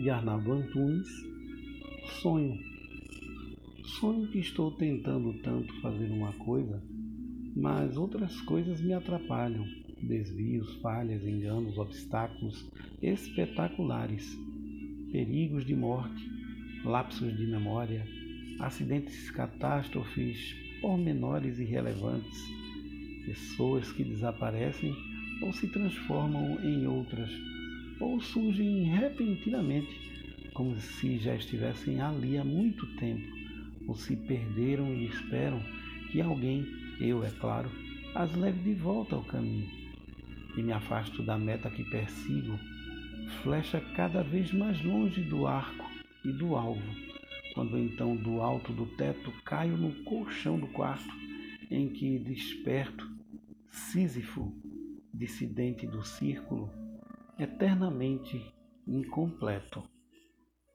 de Arnaldo Antunes, sonho. Sonho que estou tentando tanto fazer uma coisa, mas outras coisas me atrapalham. Desvios, falhas, enganos, obstáculos espetaculares, perigos de morte, lapsos de memória, acidentes, catástrofes, pormenores irrelevantes, pessoas que desaparecem ou se transformam em outras ou surgem repentinamente, como se já estivessem ali há muito tempo, ou se perderam e esperam que alguém, eu é claro, as leve de volta ao caminho. E me afasto da meta que persigo, flecha cada vez mais longe do arco e do alvo, quando então do alto do teto caio no colchão do quarto, em que desperto, Sísifo, dissidente do círculo, eternamente incompleto.